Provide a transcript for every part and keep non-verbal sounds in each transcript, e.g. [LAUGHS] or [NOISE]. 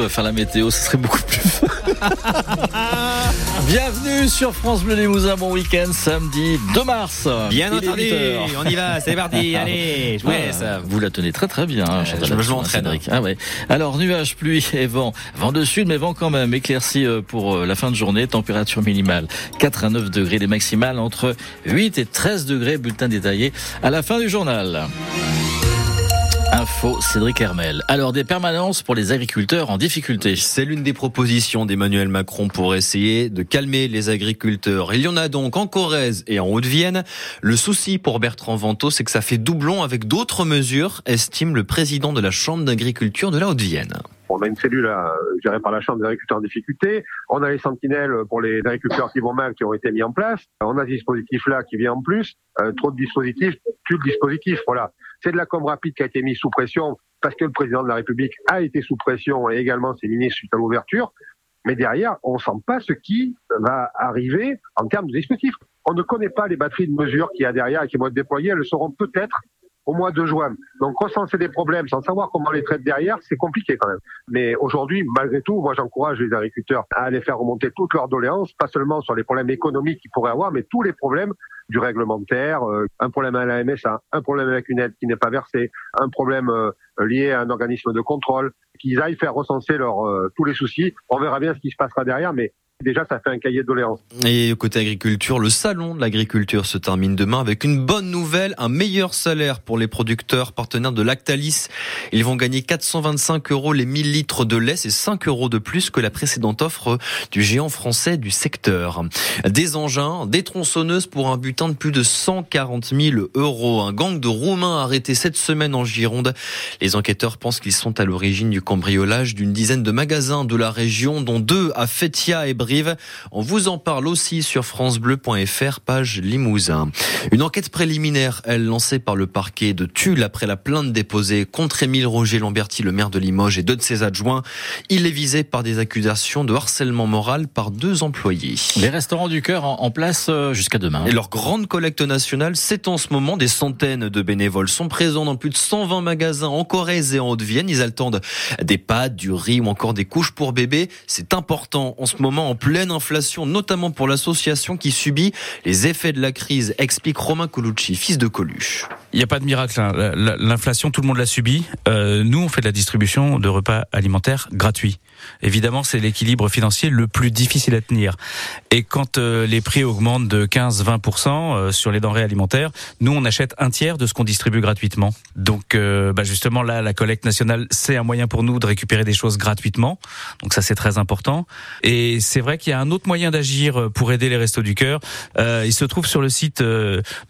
surtout faire la météo, ce serait beaucoup plus [LAUGHS] Bienvenue sur France Bleu Limousin, bon week-end, samedi 2 mars. Bien entendu, on y va, c'est parti, [LAUGHS] allez, je vous laisse. Vous la tenez très très bien, euh, je, me m'entraîne. Ah ouais. Alors, nuages, pluie et vent. Vent de sud, mais vent quand même. Éclairci euh, pour euh, la fin de journée. Température minimale 4 à 9 degrés. Les maximales entre 8 et 13 degrés. Bulletin détaillé à la fin du journal. Info Cédric Hermel. Alors des permanences pour les agriculteurs en difficulté. C'est l'une des propositions d'Emmanuel Macron pour essayer de calmer les agriculteurs. Il y en a donc en Corrèze et en Haute-Vienne. Le souci pour Bertrand Vento, c'est que ça fait doublon avec d'autres mesures, estime le président de la Chambre d'agriculture de la Haute-Vienne. On a une cellule euh, gérée par la Chambre des agriculteurs en difficulté. On a les sentinelles pour les agriculteurs qui vont mal qui ont été mis en place. On a ce dispositif-là qui vient en plus. Euh, trop de dispositifs, plus de dispositifs. Voilà. C'est de la com rapide qui a été mise sous pression parce que le président de la République a été sous pression et également ses ministres suite à l'ouverture. Mais derrière, on ne sent pas ce qui va arriver en termes de dispositifs. On ne connaît pas les batteries de mesures qu'il y a derrière et qui vont être déployées. Elles le seront peut-être au mois de juin. Donc recenser des problèmes sans savoir comment les traiter derrière, c'est compliqué quand même. Mais aujourd'hui, malgré tout, moi j'encourage les agriculteurs à aller faire remonter toutes leurs doléances, pas seulement sur les problèmes économiques qu'ils pourraient avoir, mais tous les problèmes du réglementaire, euh, un problème à la MSA, un problème avec une aide qui n'est pas versée, un problème euh, lié à un organisme de contrôle, qu'ils aillent faire recenser leurs euh, tous les soucis. On verra bien ce qui se passera derrière, mais Déjà, ça fait un cahier de doléances. Et côté agriculture, le salon de l'agriculture se termine demain avec une bonne nouvelle, un meilleur salaire pour les producteurs partenaires de Lactalis. Ils vont gagner 425 euros les 1000 litres de lait, c'est 5 euros de plus que la précédente offre du géant français du secteur. Des engins, des tronçonneuses pour un butin de plus de 140 000 euros. Un gang de Roumains arrêté cette semaine en Gironde. Les enquêteurs pensent qu'ils sont à l'origine du cambriolage d'une dizaine de magasins de la région, dont deux à Fétia et On vous en parle aussi sur francebleu.fr, page Limousin. Une enquête préliminaire, elle, lancée par le parquet de Tulle après la plainte déposée contre Émile Roger Lamberti, le maire de Limoges, et deux de ses adjoints. Il est visé par des accusations de harcèlement moral par deux employés. Les restaurants du cœur en place euh, jusqu'à demain. Et leur grande collecte nationale, c'est en ce moment. Des centaines de bénévoles sont présents dans plus de 120 magasins en Corrèze et en Haute-Vienne. Ils attendent des pâtes, du riz ou encore des couches pour bébés. C'est important en ce moment en pleine inflation, notamment pour l'association qui subit les effets de la crise, explique Romain Colucci, fils de Coluche. Il n'y a pas de miracle. Hein. L'inflation, tout le monde l'a subi. Euh, nous, on fait de la distribution de repas alimentaires gratuits. Évidemment, c'est l'équilibre financier le plus difficile à tenir. Et quand euh, les prix augmentent de 15-20% euh, sur les denrées alimentaires, nous, on achète un tiers de ce qu'on distribue gratuitement. Donc, bah justement, là, la collecte nationale, c'est un moyen pour nous de récupérer des choses gratuitement. Donc ça, c'est très important. Et c'est vrai qu'il y a un autre moyen d'agir pour aider les Restos du Cœur. il se trouve sur le site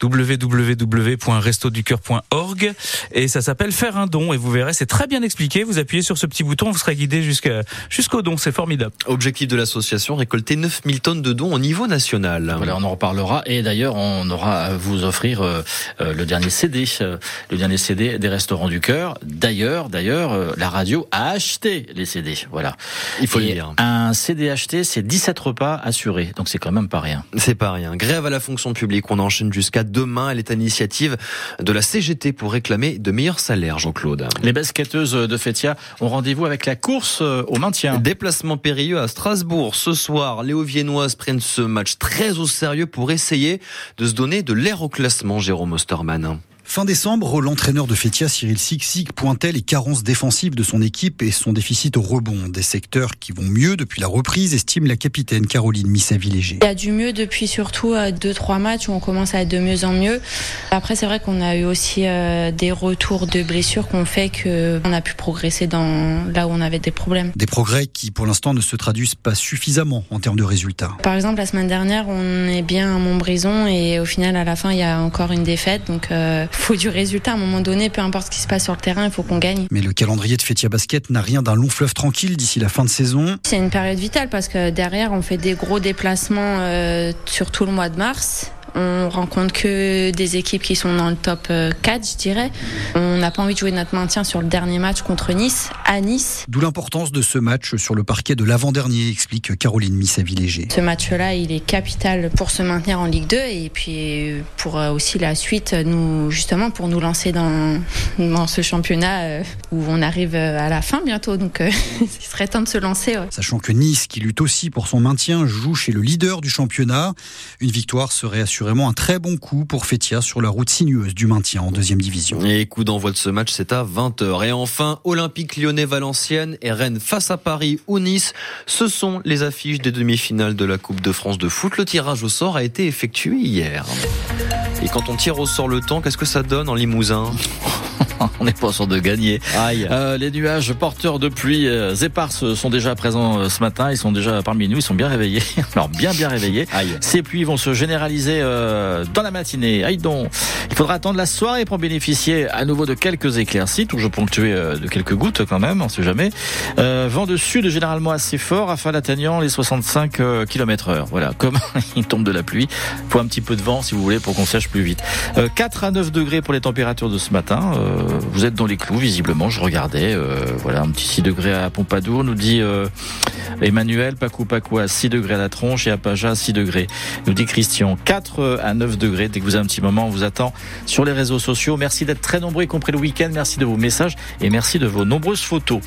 www.resto ducoeur.org et ça s'appelle faire un don et vous verrez c'est très bien expliqué. Vous appuyez sur ce petit bouton, vous serez guidé jusqu'à jusqu'au don, c'est formidable. Objectif de l'association récolter 9000 tonnes de dons au niveau national. Voilà, on en reparlera et d'ailleurs on aura à vous offrir euh, euh, le dernier CD, euh, le dernier CD des restaurants du cœur. D'ailleurs, d'ailleurs la radio a acheté les CD. Voilà. Il faut le dire. Un CD acheté, c'est 17 repas assurés. Donc c'est quand même pas rien. C'est pas rien. Grève à la fonction publique, on enchaîne jusqu'à demain, elle est à l'initiative de la CGT pour réclamer de meilleurs salaires, Jean-Claude. Les basketteuses de Fétia ont rendez-vous avec la course euh, au maintien. Déplacement périlleux à Strasbourg. Ce soir, les Viennoises prennent ce match très au sérieux pour essayer de se donner de l'air au classement, Jérôme Ostermann. Fin décembre, l'entraîneur de Fétia, Cyril Siksik, pointait les carences défensives de son équipe et son déficit au rebond. Des secteurs qui vont mieux depuis la reprise, estime la capitaine Caroline Missavi-Léger. Il y a du mieux depuis surtout 2-3 euh, matchs où on commence à être de mieux en mieux. Après, c'est vrai qu'on a eu aussi euh, des retours de blessures qui ont fait qu'on a pu progresser dans là où on avait des problèmes. Des progrès qui, pour l'instant, ne se traduisent pas suffisamment en termes de résultats. Par exemple, la semaine dernière, on est bien à Montbrison et au final, à la fin, il y a encore une défaite. Donc, euh, faut du résultat à un moment donné, peu importe ce qui se passe sur le terrain, il faut qu'on gagne. Mais le calendrier de Fétia Basket n'a rien d'un long fleuve tranquille d'ici la fin de saison. C'est une période vitale parce que derrière, on fait des gros déplacements euh, sur tout le mois de mars On rencontre que des équipes qui sont dans le top 4, euh, je dirais. On n'a pas envie de jouer notre maintien sur le dernier match contre Nice, à Nice. D'où l'importance de ce match sur le parquet de l'avant-dernier, explique Caroline Missavi-Léger. Ce match-là, il est capital pour se maintenir en Ligue 2 et puis pour euh, aussi la suite, nous, justement, pour nous lancer dans, [LAUGHS] dans ce championnat euh, où on arrive à la fin bientôt. Donc, [LAUGHS] il serait temps de se lancer. Sachant que Nice, qui lutte aussi pour son maintien, joue chez le leader du championnat. Une victoire serait assurément un très bon coup pour Fétia sur la route sinueuse du maintien en deuxième division. Et coup d'envoi de ce match, c'est à 20h. Et enfin, Olympique lyonnais Valenciennes et Rennes face à Paris ou Nice. Ce sont les affiches des demi-finales de la Coupe de France de foot. Le tirage au sort a été effectué hier. Et quand on tire au sort le temps, qu'est-ce que ça donne en Limousin? [LAUGHS] on n'est pas sûr de gagner. Aïe. Euh, les nuages porteurs de pluie euh, éparses sont déjà présents euh, ce matin. Ils sont déjà parmi nous. Ils sont bien réveillés. [LAUGHS] Alors bien bien réveillés. Aïe. Ces pluies vont se généraliser euh, dans la matinée. Aïe donc. Il faudra attendre la soirée pour bénéficier à nouveau de quelques éclaircies, toujours ponctuées euh, de quelques gouttes quand même. On sait jamais. Euh, vent de sud généralement assez fort, afin d'atteignant les 65 km heure. Voilà. [LAUGHS] Comme il tombe de la pluie, faut un petit peu de vent si vous voulez pour qu'on sèche plus vite. 4 à 9 degrés pour les températures de ce matin. Vous êtes dans les clous visiblement. Je regardais. voilà un petit 6 degrés à Pompadour, nous dit Emmanuel. Pacou Pacou à 6 degrés à la tronche et à Paja 6 degrés. Nous dit Christian. 4 à 9 degrés. Dès que vous avez un petit moment, on vous attend sur les réseaux sociaux. Merci d'être très nombreux, y compris le week-end. Merci de vos messages et merci de vos nombreuses photos.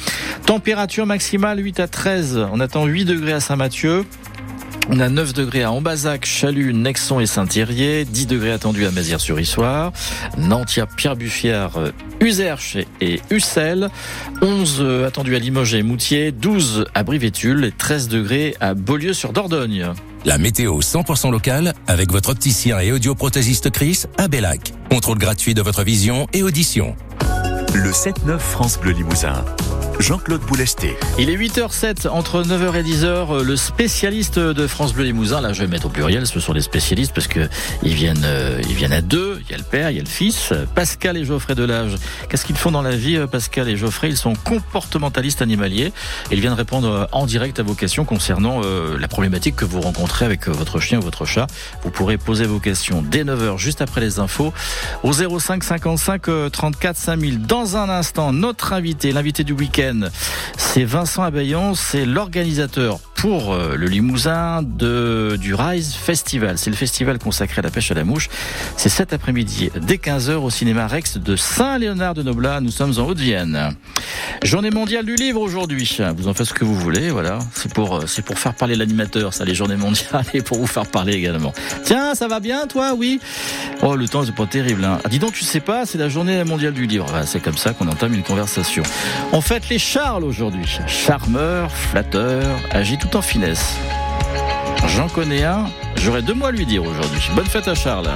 Température maximale 8 à 13. On attend 8 degrés à Saint-Mathieu. On a 9 degrés à Ambazac, Chalut, Nexon et Saint-Thierry, 10 degrés attendus à Mézières-sur-Issoire, Nantia, Pierre-Buffière, Userche et Ussel, 11 attendus à Limoges et Moutier, 12 à Brivétul et 13 degrés à Beaulieu-sur-Dordogne. La météo 100% locale avec votre opticien et audioprothésiste Chris à Bellac. Contrôle gratuit de votre vision et audition. Le 7-9 France Bleu Limousin. Jean-Claude Boulesté. Il est 8h07, entre 9h et 10h, le spécialiste de France Bleu Limousin, là je vais mettre au pluriel, ce sont les spécialistes parce que ils viennent, euh, ils viennent à deux, il y a le père, il y a le fils, Pascal et Geoffrey Delage. Qu'est-ce qu'ils font dans la vie, euh, Pascal et Geoffrey? Ils sont comportementalistes animaliers ils viennent répondre euh, en direct à vos questions concernant la problématique que vous rencontrez avec votre chien ou votre chat. Vous pourrez poser vos questions dès 9h, juste après les infos, au 05 55 34 5000. Dans un instant, notre invité, l'invité du week-end, c'est Vincent Abayon, c'est l'organisateur pour euh, le Limousin du Rise Festival. C'est le festival consacré à la pêche à la mouche. C'est cet après-midi, dès 15h, au cinéma Rex de Saint-Léonard de Noblat. Nous sommes en Haute-Vienne. Journée mondiale du livre aujourd'hui. Vous en faites ce que vous voulez, voilà. C'est pour, euh, c'est pour faire parler l'animateur, ça, les journées mondiales, [LAUGHS] et pour vous faire parler également. Tiens, ça va bien, toi, oui? Oh, le temps, c'est pas terrible, hein. Ah, dis donc, tu sais pas, c'est la journée mondiale du livre. c'est comme ça qu'on entame une conversation. On fête les Charles aujourd'hui. Charmeur, flatteur, agit en finesse. J'en connais un, j'aurais deux mois à lui dire aujourd'hui. Bonne fête à Charles.